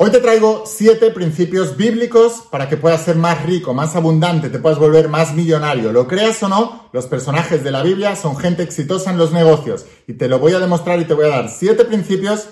Hoy te traigo siete principios bíblicos para que puedas ser más rico, más abundante, te puedas volver más millonario. Lo creas o no, los personajes de la Biblia son gente exitosa en los negocios y te lo voy a demostrar y te voy a dar siete principios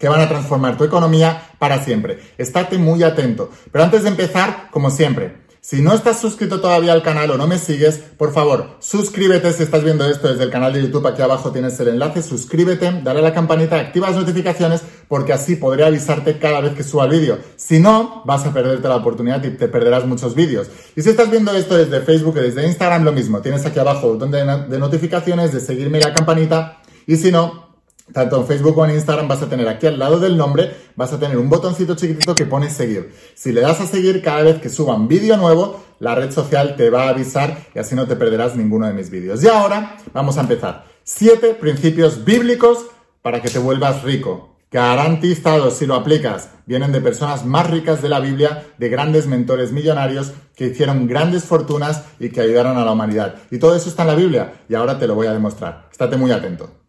que van a transformar tu economía para siempre. Estate muy atento. Pero antes de empezar, como siempre, si no estás suscrito todavía al canal o no me sigues, por favor, suscríbete si estás viendo esto desde el canal de YouTube. Aquí abajo tienes el enlace, suscríbete, dale a la campanita, activa las notificaciones porque así podré avisarte cada vez que suba el vídeo. Si no, vas a perderte la oportunidad y te perderás muchos vídeos. Y si estás viendo esto desde Facebook o desde Instagram, lo mismo. Tienes aquí abajo el botón de notificaciones, de seguirme la campanita. Y si no, tanto en Facebook como en Instagram vas a tener aquí al lado del nombre, vas a tener un botoncito chiquitito que pone seguir. Si le das a seguir cada vez que suba un vídeo nuevo, la red social te va a avisar y así no te perderás ninguno de mis vídeos. Y ahora vamos a empezar. Siete principios bíblicos para que te vuelvas rico. Garantizados si lo aplicas. Vienen de personas más ricas de la Biblia, de grandes mentores millonarios que hicieron grandes fortunas y que ayudaron a la humanidad. Y todo eso está en la Biblia y ahora te lo voy a demostrar. Estate muy atento.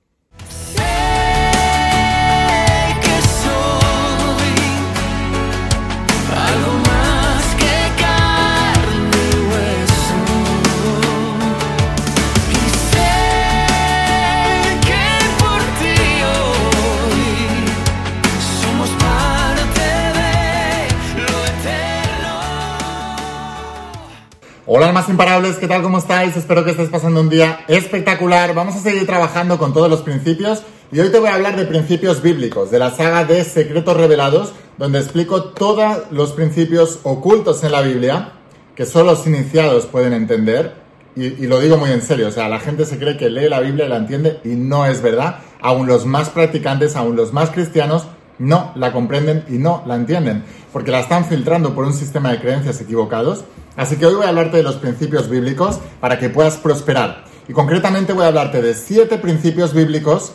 Hola más imparables, ¿qué tal? ¿Cómo estáis? Espero que estés pasando un día espectacular. Vamos a seguir trabajando con todos los principios y hoy te voy a hablar de principios bíblicos, de la saga de Secretos Revelados, donde explico todos los principios ocultos en la Biblia que solo los iniciados pueden entender. Y, lo digo muy en serio, o sea, la gente se cree que lee la Biblia y la entiende y no es verdad. Aún los más practicantes, aún los más cristianos, no la comprenden y no la entienden, porque la están filtrando por un sistema de creencias equivocados Así que hoy voy a hablarte de los principios bíblicos para que puedas prosperar. Y concretamente voy a hablarte de siete principios bíblicos,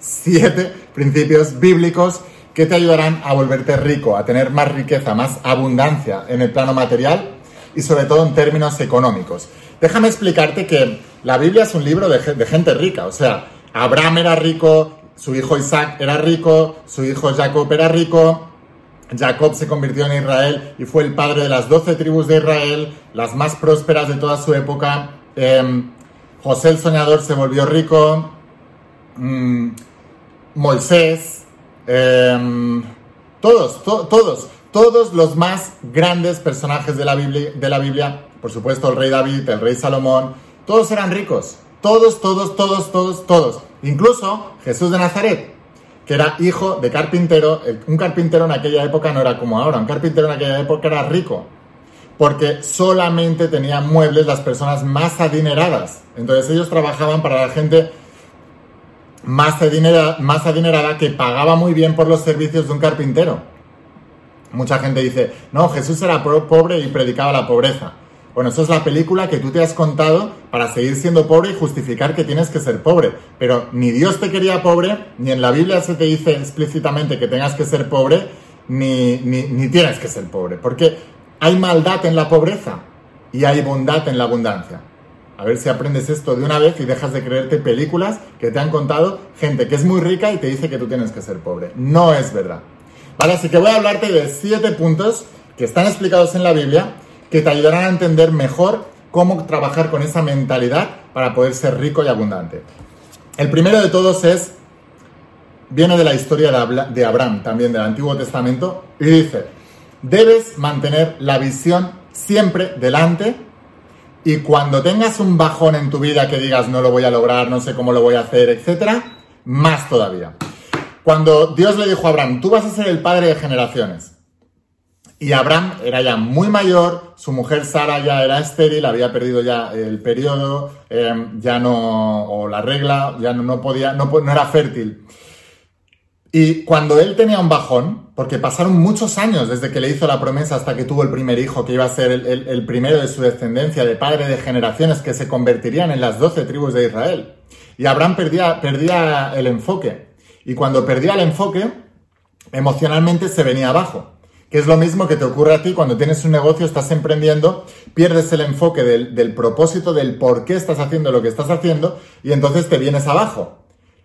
siete principios bíblicos que te ayudarán a volverte rico, a tener más riqueza, más abundancia en el plano material y sobre todo en términos económicos. Déjame explicarte que la Biblia es un libro de, de gente rica, o sea, Abraham era rico, su hijo Isaac era rico, su hijo Jacob era rico, Jacob se convirtió en Israel y fue el padre de las doce tribus de Israel, las más prósperas de toda su época. Em, José el soñador se volvió rico. Mm, Moisés. Em, todos, todos, todos los más grandes personajes de la, de la Biblia, por supuesto el rey David, el rey Salomón, todos eran ricos. Todos, todos, todos, todos, todos. Incluso Jesús de Nazaret, que era hijo de carpintero. Un carpintero en aquella época no era como ahora, un carpintero en aquella época era rico, porque solamente tenían muebles las personas más adineradas. Entonces ellos trabajaban para la gente más adinerada, más adinerada que pagaba muy bien por los servicios de un carpintero. Mucha gente dice, no, Jesús era pobre y predicaba la pobreza. Bueno, eso es la película que tú te has contado para seguir siendo pobre y justificar que tienes que ser pobre. Pero ni Dios te quería pobre, ni en la Biblia se te dice explícitamente que tengas que ser pobre, ni, ni, tienes que ser pobre. Porque hay maldad en la pobreza y hay bondad en la abundancia. A ver si aprendes esto de una vez y dejas de creerte películas que te han contado gente que es muy rica y te dice que tú tienes que ser pobre. No es verdad. Vale, así que voy a hablarte de siete puntos que están explicados en la Biblia que te ayudarán a entender mejor cómo trabajar con esa mentalidad para poder ser rico y abundante. El primero de todos es, viene de la historia de Abraham, también del Antiguo Testamento, y dice, debes mantener la visión siempre delante y cuando tengas un bajón en tu vida que digas no lo voy a lograr, no sé cómo lo voy a hacer, etc., más todavía. Cuando Dios le dijo a Abraham, tú vas a ser el padre de generaciones, y Abraham era ya muy mayor, su mujer Sara ya era estéril, había perdido ya el periodo, em, ya no, o la regla, ya no, podía, no, era fértil. Y cuando él tenía un bajón, porque pasaron muchos años desde que le hizo la promesa hasta que tuvo el primer hijo, que iba a ser el, primero de su descendencia, de padre de generaciones que se convertirían en las doce tribus de Israel. Y Abraham perdía, perdía el enfoque. Y cuando perdía el enfoque, emocionalmente se venía abajo que es lo mismo que te ocurre a ti cuando tienes un negocio, estás emprendiendo, pierdes el enfoque del, propósito, del por qué estás haciendo lo que estás haciendo y entonces te vienes abajo.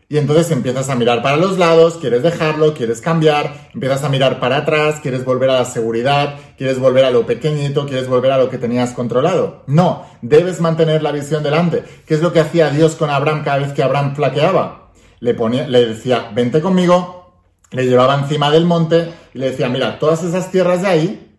Y entonces empiezas a mirar para los lados, quieres dejarlo, quieres cambiar, empiezas a mirar para atrás, quieres volver a la seguridad, quieres volver a lo pequeñito, quieres volver a lo que tenías controlado. No, debes mantener la visión delante. ¿Qué es lo que hacía Dios con Abraham cada vez que Abraham flaqueaba? Le, ponía, le decía, vente conmigo, le llevaba encima del monte y le decía, mira, todas esas tierras de ahí,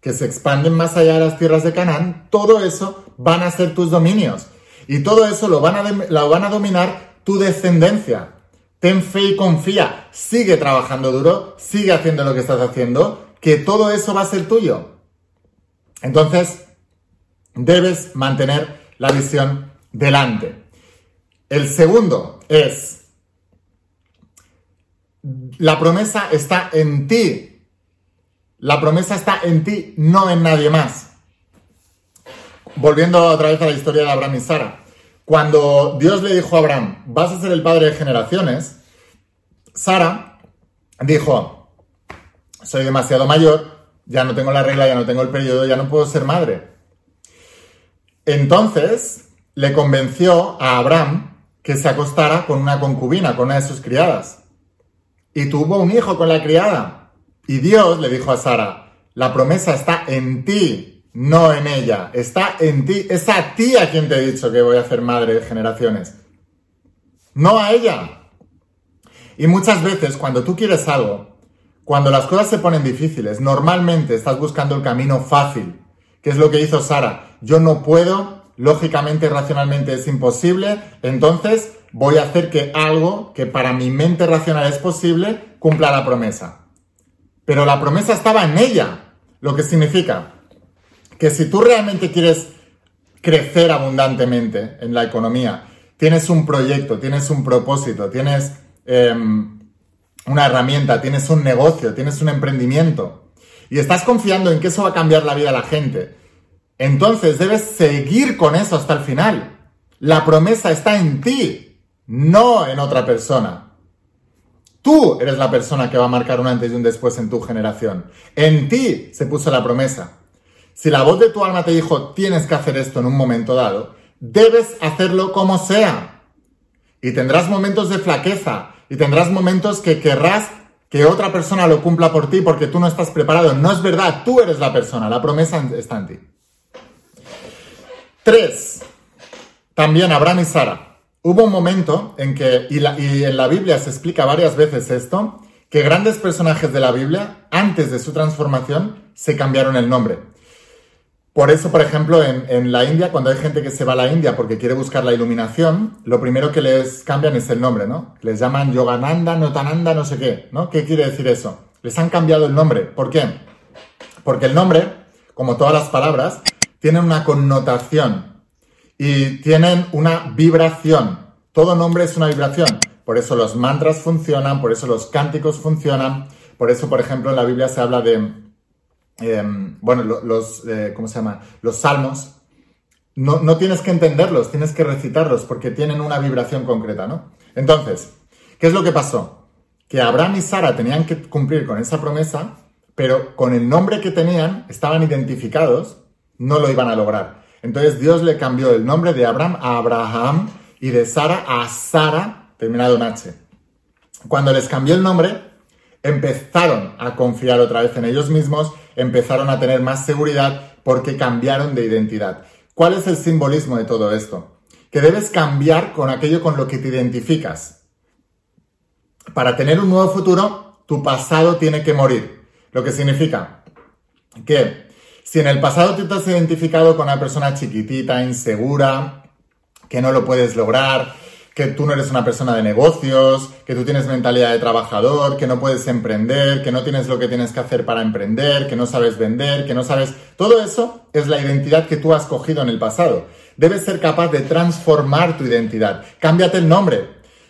que se expanden más allá de las tierras de Canaán, todo eso van a ser tus dominios. Y todo eso lo van a, lo van a dominar tu descendencia. Ten fe y confía. Sigue trabajando duro, sigue haciendo lo que estás haciendo, que todo eso va a ser tuyo. Entonces, debes mantener la visión delante. El segundo es, la promesa está en ti. La promesa está en ti, no en nadie más. Volviendo otra vez a la historia de Abraham y Sara. Cuando Dios le dijo a Abraham, vas a ser el padre de generaciones, Sara dijo, soy demasiado mayor, ya no tengo la regla, ya no tengo el periodo, ya no puedo ser madre. Entonces le convenció a Abraham que se acostara con una concubina, con una de sus criadas. Y tuvo un hijo con la criada. Y Dios le dijo a Sara, la promesa está en ti, no en ella. Está en ti. Es a ti a quien te he dicho que voy a hacer madre de generaciones. No a ella. Y muchas veces cuando tú quieres algo, cuando las cosas se ponen difíciles, normalmente estás buscando el camino fácil, que es lo que hizo Sara. Yo no puedo, lógicamente, racionalmente es imposible, entonces voy a hacer que algo que para mi mente racional es posible cumpla la promesa. Pero la promesa estaba en ella, lo que significa que si tú realmente quieres crecer abundantemente en la economía, tienes un proyecto, tienes un propósito, tienes em, una herramienta, tienes un negocio, tienes un emprendimiento y estás confiando en que eso va a cambiar la vida de la gente, entonces debes seguir con eso hasta el final. La promesa está en ti, no en otra persona. Tú eres la persona que va a marcar un antes y un después en tu generación. En ti se puso la promesa. Si la voz de tu alma te dijo, tienes que hacer esto en un momento dado, debes hacerlo como sea. Y tendrás momentos de flaqueza y tendrás momentos que querrás que otra persona lo cumpla por ti porque tú no estás preparado. No es verdad, tú eres la persona, la promesa está en ti. Tres, también Abraham y Sara. Hubo un momento en que, y, y en la Biblia se explica varias veces esto, que grandes personajes de la Biblia, antes de su transformación, se cambiaron el nombre. Por eso, por ejemplo, en, la India, cuando hay gente que se va a la India porque quiere buscar la iluminación, lo primero que les cambian es el nombre, ¿no? Les llaman Yogananda, Notananda, no sé qué, ¿no? ¿Qué quiere decir eso? Les han cambiado el nombre. ¿Por qué? Porque el nombre, como todas las palabras, tiene una connotación y tienen una vibración. Todo nombre es una vibración. Por eso los mantras funcionan, por eso los cánticos funcionan, por eso, por ejemplo, en la Biblia se habla de Em, bueno, los, eh, ¿cómo se llama? Los salmos, no, no, tienes que entenderlos, tienes que recitarlos porque tienen una vibración concreta, ¿no? Entonces, ¿qué es lo que pasó? Que Abraham y Sara tenían que cumplir con esa promesa, pero con el nombre que tenían, estaban identificados, no lo iban a lograr. Entonces Dios le cambió el nombre de Abraham a Abraham y de Sara a Sara, terminado en H. Cuando les cambió el nombre, empezaron a confiar otra vez en ellos mismos empezaron a tener más seguridad porque cambiaron de identidad. ¿Cuál es el simbolismo de todo esto? Que debes cambiar con aquello con lo que te identificas. Para tener un nuevo futuro, tu pasado tiene que morir. Lo que significa que si en el pasado tú te has identificado con una persona chiquitita, insegura, que no lo puedes lograr, que tú no eres una persona de negocios, que tú tienes mentalidad de trabajador, que no puedes emprender, que no tienes lo que tienes que hacer para emprender, que no sabes vender, que no sabes... Todo eso es la identidad que tú has cogido en el pasado. Debes ser capaz de transformar tu identidad. Cámbiate el nombre.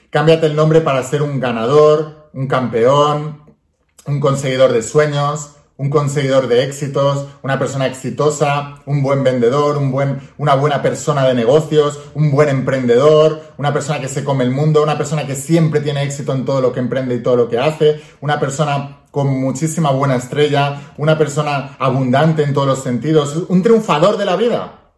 Cámbiate el nombre para ser un ganador, un campeón, un conseguidor de sueños, un conseguidor de éxitos, una persona exitosa, un buen vendedor, un buen, una buena persona de negocios, un buen emprendedor, una persona que se come el mundo, una persona que siempre tiene éxito en todo lo que emprende y todo lo que hace, una persona con muchísima buena estrella, una persona abundante en todos los sentidos, un triunfador de la vida.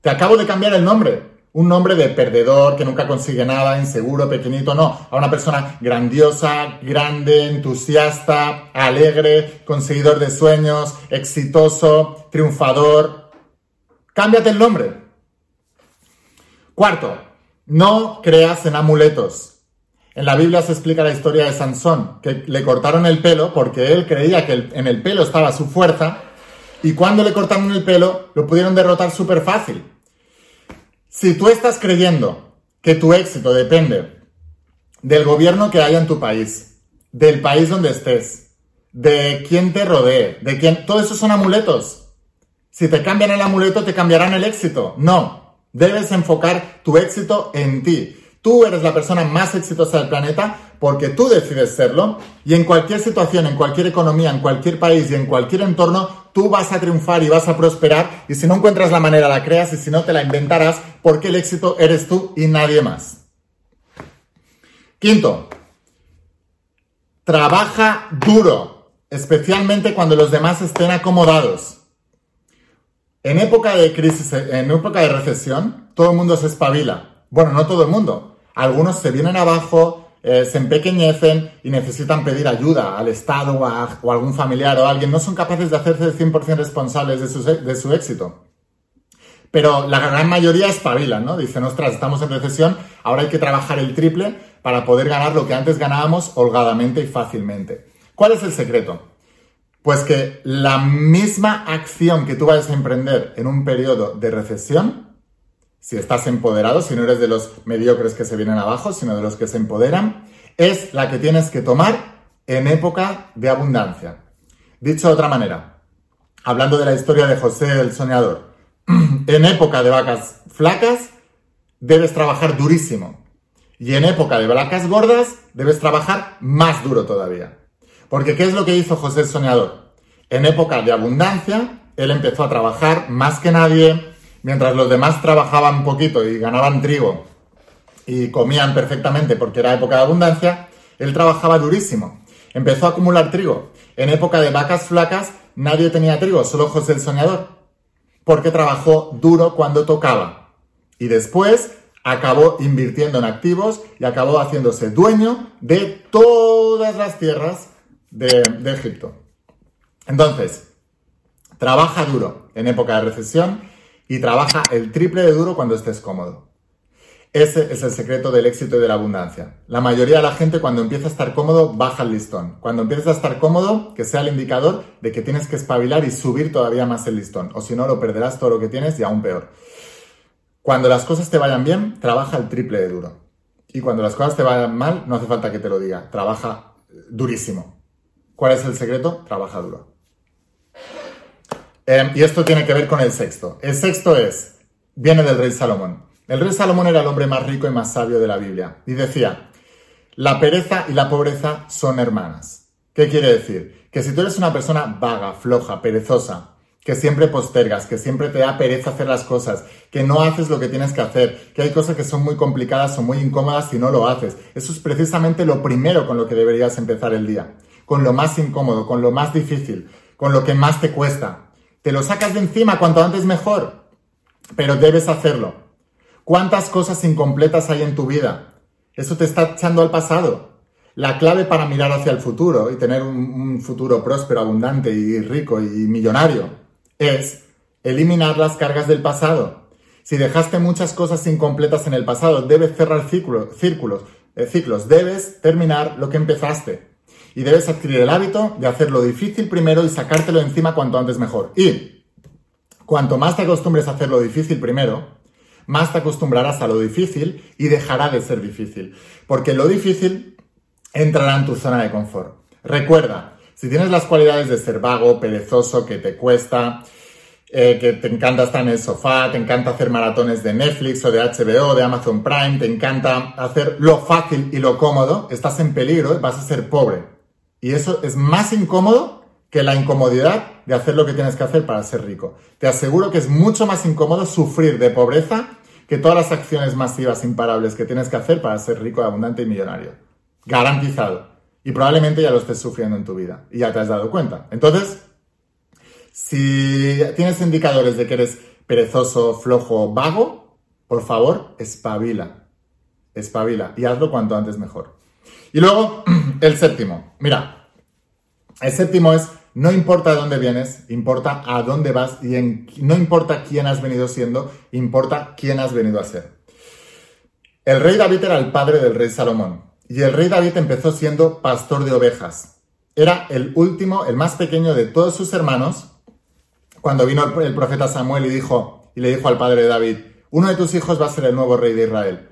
Te acabo de cambiar el nombre. Un nombre de perdedor que nunca consigue nada, inseguro, pequeñito, no, a una persona grandiosa, grande, entusiasta, alegre, conseguidor de sueños, exitoso, triunfador. Cámbiate el nombre. Cuarto, no creas en amuletos. En la Biblia se explica la historia de Sansón, que le cortaron el pelo porque él creía que en el pelo estaba su fuerza y cuando le cortaron el pelo lo pudieron derrotar súper fácil. Si tú estás creyendo que tu éxito depende del gobierno que haya en tu país, del país donde estés, de quién te rodee, de quién... Todo eso son amuletos. Si te cambian el amuleto, te cambiarán el éxito. No. Debes enfocar tu éxito en ti. Tú eres la persona más exitosa del planeta porque tú decides serlo y en cualquier situación, en cualquier economía, en cualquier país y en cualquier entorno, tú vas a triunfar y vas a prosperar y si no encuentras la manera la creas y si no te la inventarás porque el éxito eres tú y nadie más. Quinto, trabaja duro, especialmente cuando los demás estén acomodados. En época de crisis, en época de recesión, todo el mundo se espabila. Bueno, no todo el mundo, algunos se vienen abajo, eh, se empequeñecen y necesitan pedir ayuda al Estado o a, algún familiar o alguien. No son capaces de hacerse 100% responsables de su, de su éxito. Pero la gran mayoría espabilan, ¿no? Dicen, ostras, estamos en recesión, ahora hay que trabajar el triple para poder ganar lo que antes ganábamos holgadamente y fácilmente. ¿Cuál es el secreto? Pues que la misma acción que tú vayas a emprender en un periodo de recesión si estás empoderado, si no eres de los mediocres que se vienen abajo, sino de los que se empoderan, es la que tienes que tomar en época de abundancia. Dicho de otra manera, hablando de la historia de José el soñador, en época de vacas flacas debes trabajar durísimo y en época de vacas gordas debes trabajar más duro todavía. Porque ¿qué es lo que hizo José el soñador? En época de abundancia, él empezó a trabajar más que nadie, mientras los demás trabajaban poquito y ganaban trigo y comían perfectamente porque era época de abundancia, él trabajaba durísimo. Empezó a acumular trigo. En época de vacas flacas nadie tenía trigo, solo José el Soñador, porque trabajó duro cuando tocaba. Y después acabó invirtiendo en activos y acabó haciéndose dueño de todas las tierras de, de Egipto. Entonces, trabaja duro en época de recesión y trabaja el triple de duro cuando estés cómodo. Ese es el secreto del éxito y de la abundancia. La mayoría de la gente cuando empieza a estar cómodo baja el listón. Cuando empiezas a estar cómodo, que sea el indicador de que tienes que espabilar y subir todavía más el listón. O si no, lo perderás todo lo que tienes y aún peor. Cuando las cosas te vayan bien, trabaja el triple de duro. Y cuando las cosas te vayan mal, no hace falta que te lo diga. Trabaja durísimo. ¿Cuál es el secreto? Trabaja duro. Em, y esto tiene que ver con el sexto. El sexto es, viene del rey Salomón. El rey Salomón era el hombre más rico y más sabio de la Biblia. Y decía, la pereza y la pobreza son hermanas. ¿Qué quiere decir? Que si tú eres una persona vaga, floja, perezosa, que siempre postergas, que siempre te da pereza hacer las cosas, que no haces lo que tienes que hacer, que hay cosas que son muy complicadas o muy incómodas si no lo haces. Eso es precisamente lo primero con lo que deberías empezar el día. Con lo más incómodo, con lo más difícil, con lo que más te cuesta. Te lo sacas de encima cuanto antes mejor, pero debes hacerlo. ¿Cuántas cosas incompletas hay en tu vida? Eso te está echando al pasado. La clave para mirar hacia el futuro y tener un, futuro próspero, abundante y rico y millonario es eliminar las cargas del pasado. Si dejaste muchas cosas incompletas en el pasado, debes cerrar círculos, eh, ciclos, debes terminar lo que empezaste y debes adquirir el hábito de hacer lo difícil primero y sacártelo encima cuanto antes mejor. Y cuanto más te acostumbres a hacer lo difícil primero, más te acostumbrarás a lo difícil y dejará de ser difícil. Porque lo difícil entrará en tu zona de confort. Recuerda, si tienes las cualidades de ser vago, perezoso, que te cuesta, eh, que te encanta estar en el sofá, te encanta hacer maratones de Netflix o de HBO, de Amazon Prime, te encanta hacer lo fácil y lo cómodo, estás en peligro, vas a ser pobre. Y eso es más incómodo que la incomodidad de hacer lo que tienes que hacer para ser rico. Te aseguro que es mucho más incómodo sufrir de pobreza que todas las acciones masivas imparables que tienes que hacer para ser rico, abundante y millonario. Garantizado. Y probablemente ya lo estés sufriendo en tu vida y ya te has dado cuenta. Entonces, si tienes indicadores de que eres perezoso, flojo, vago, Por favor, espabila. Espabila. Y hazlo cuanto antes mejor. Y luego, el séptimo. Mira, el séptimo es, no importa de dónde vienes, importa a dónde vas y no importa quién has venido siendo, importa quién has venido a ser. El rey David era el padre del rey Salomón. Y el rey David empezó siendo pastor de ovejas. Era el último, el más pequeño de todos sus hermanos, cuando vino el profeta Samuel y, dijo, y le dijo al padre de David, uno de tus hijos va a ser el nuevo rey de Israel.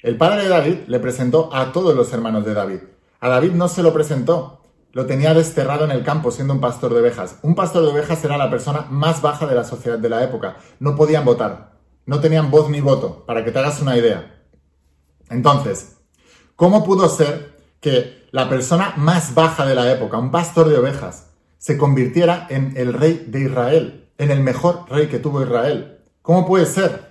El padre de David le presentó a todos los hermanos de David. A David no se lo presentó, lo tenía desterrado en el campo siendo un pastor de ovejas. Un pastor de ovejas era la persona más baja de la sociedad de la época. No podían votar, no tenían voz ni voto, para que te hagas una idea. Entonces, ¿cómo pudo ser que la persona más baja de la época, un pastor de ovejas, se convirtiera en el rey de Israel, en el mejor rey que tuvo Israel? ¿Cómo puede ser?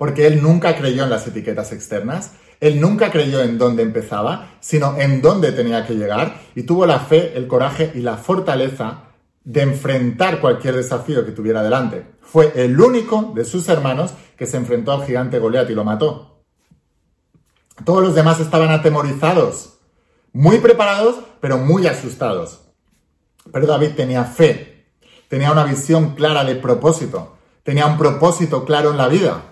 Porque él nunca creyó en las etiquetas externas, él nunca creyó en dónde empezaba, sino en dónde tenía que llegar y tuvo la fe, el coraje y la fortaleza de enfrentar cualquier desafío que tuviera delante. Fue el único de sus hermanos que se enfrentó al gigante Goliat y lo mató. Todos los demás estaban atemorizados, muy preparados, pero muy asustados. Pero David tenía fe, tenía una visión clara de propósito, tenía un propósito claro en la vida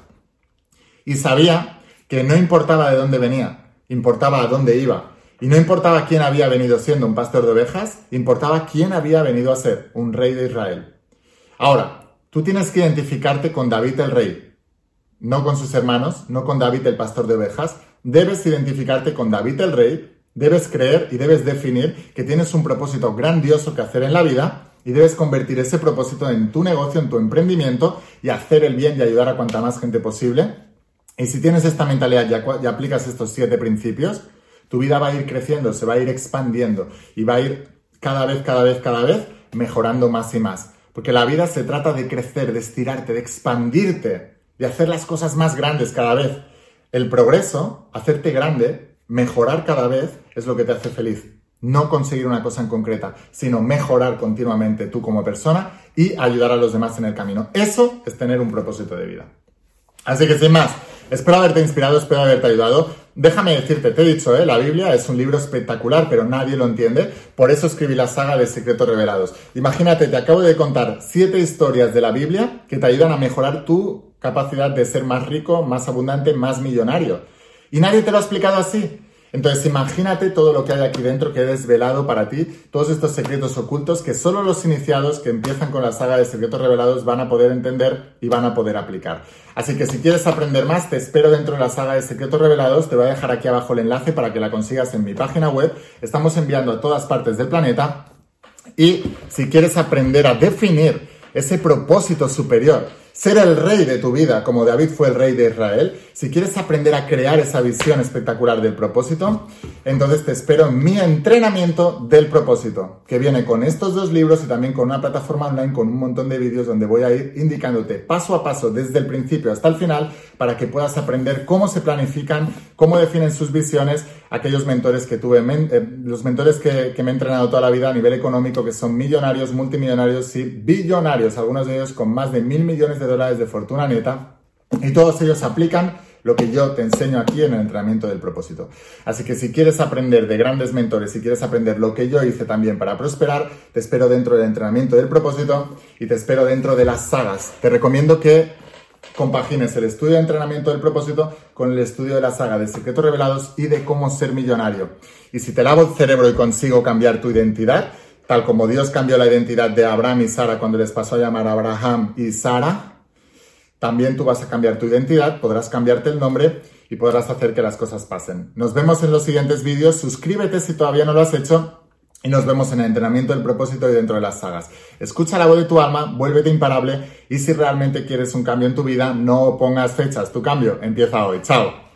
y sabía que no importaba de dónde venía, importaba a dónde iba. Y no importaba quién había venido siendo un pastor de ovejas, importaba quién había venido a ser un rey de Israel. Ahora, tú tienes que identificarte con David el rey, no con sus hermanos, no con David el pastor de ovejas. Debes identificarte con David el rey, debes creer y debes definir que tienes un propósito grandioso que hacer en la vida y debes convertir ese propósito en tu negocio, en tu emprendimiento y hacer el bien y ayudar a cuanta más gente posible y si tienes esta mentalidad y aplicas estos siete principios, tu vida va a ir creciendo, se va a ir expandiendo y va a ir cada vez, cada vez, cada vez mejorando más y más. Porque la vida se trata de crecer, de estirarte, de expandirte, de hacer las cosas más grandes cada vez. El progreso, hacerte grande, mejorar cada vez, es lo que te hace feliz. No conseguir una cosa en concreta, sino mejorar continuamente tú como persona y ayudar a los demás en el camino. Eso es tener un propósito de vida. Así que sin más, Espero haberte inspirado, espero haberte ayudado. Déjame decirte, te he dicho, ¿eh? la Biblia es un libro espectacular, pero nadie lo entiende. Por eso escribí la saga de Secretos Revelados. Imagínate, te acabo de contar siete historias de la Biblia que te ayudan a mejorar tu capacidad de ser más rico, más abundante, más millonario. Y nadie te lo ha explicado así. Entonces imagínate todo lo que hay aquí dentro que he desvelado para ti, todos estos secretos ocultos que solo los iniciados que empiezan con la saga de secretos revelados van a poder entender y van a poder aplicar. Así que si quieres aprender más, te espero dentro de la saga de secretos revelados, te voy a dejar aquí abajo el enlace para que la consigas en mi página web. Estamos enviando a todas partes del planeta y si quieres aprender a definir ese propósito superior, ser el rey de tu vida, como David fue el rey de Israel, si quieres aprender a crear esa visión espectacular del propósito, entonces te espero en mi entrenamiento del propósito, que viene con estos dos libros y también con una plataforma online con un montón de vídeos donde voy a ir indicándote paso a paso desde el principio hasta el final para que puedas aprender cómo se planifican, cómo definen sus visiones aquellos mentores que tuve, eh, los mentores que, que me he entrenado toda la vida a nivel económico, que son millonarios, multimillonarios y billonarios, algunos de ellos con más de mil millones de de fortuna neta, y todos ellos aplican lo que yo te enseño aquí en el entrenamiento del propósito. Así que si quieres aprender de grandes mentores, si quieres aprender lo que yo hice también para prosperar, te espero dentro del entrenamiento del propósito y te espero dentro de las sagas. Te recomiendo que compagines el estudio de entrenamiento del propósito con el estudio de la saga de secretos revelados y de cómo ser millonario. Y si te lavo el cerebro y consigo cambiar tu identidad, tal como Dios cambió la identidad de Abraham y Sara cuando les pasó a llamar Abraham y Sara, también tú vas a cambiar tu identidad, podrás cambiarte el nombre y podrás hacer que las cosas pasen. Nos vemos en los siguientes vídeos, suscríbete si todavía no lo has hecho y nos vemos en el entrenamiento del propósito y dentro de las sagas. Escucha la voz de tu alma, vuélvete imparable y si realmente quieres un cambio en tu vida, no pongas fechas, tu cambio empieza hoy. Chao.